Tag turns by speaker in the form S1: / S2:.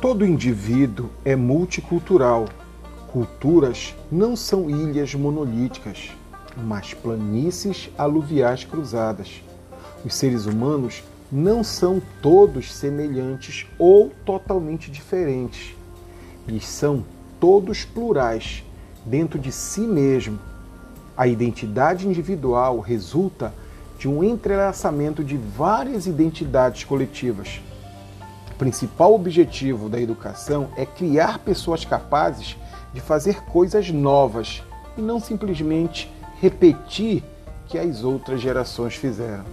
S1: Todo indivíduo é multicultural. Culturas não são ilhas monolíticas, mas planícies aluviais cruzadas. Os seres humanos não são todos semelhantes ou totalmente diferentes. Eles são todos plurais dentro de si mesmo. A identidade individual resulta de um entrelaçamento de várias identidades coletivas. O principal objetivo da educação é criar pessoas capazes de fazer coisas novas e não simplesmente repetir que as outras gerações fizeram.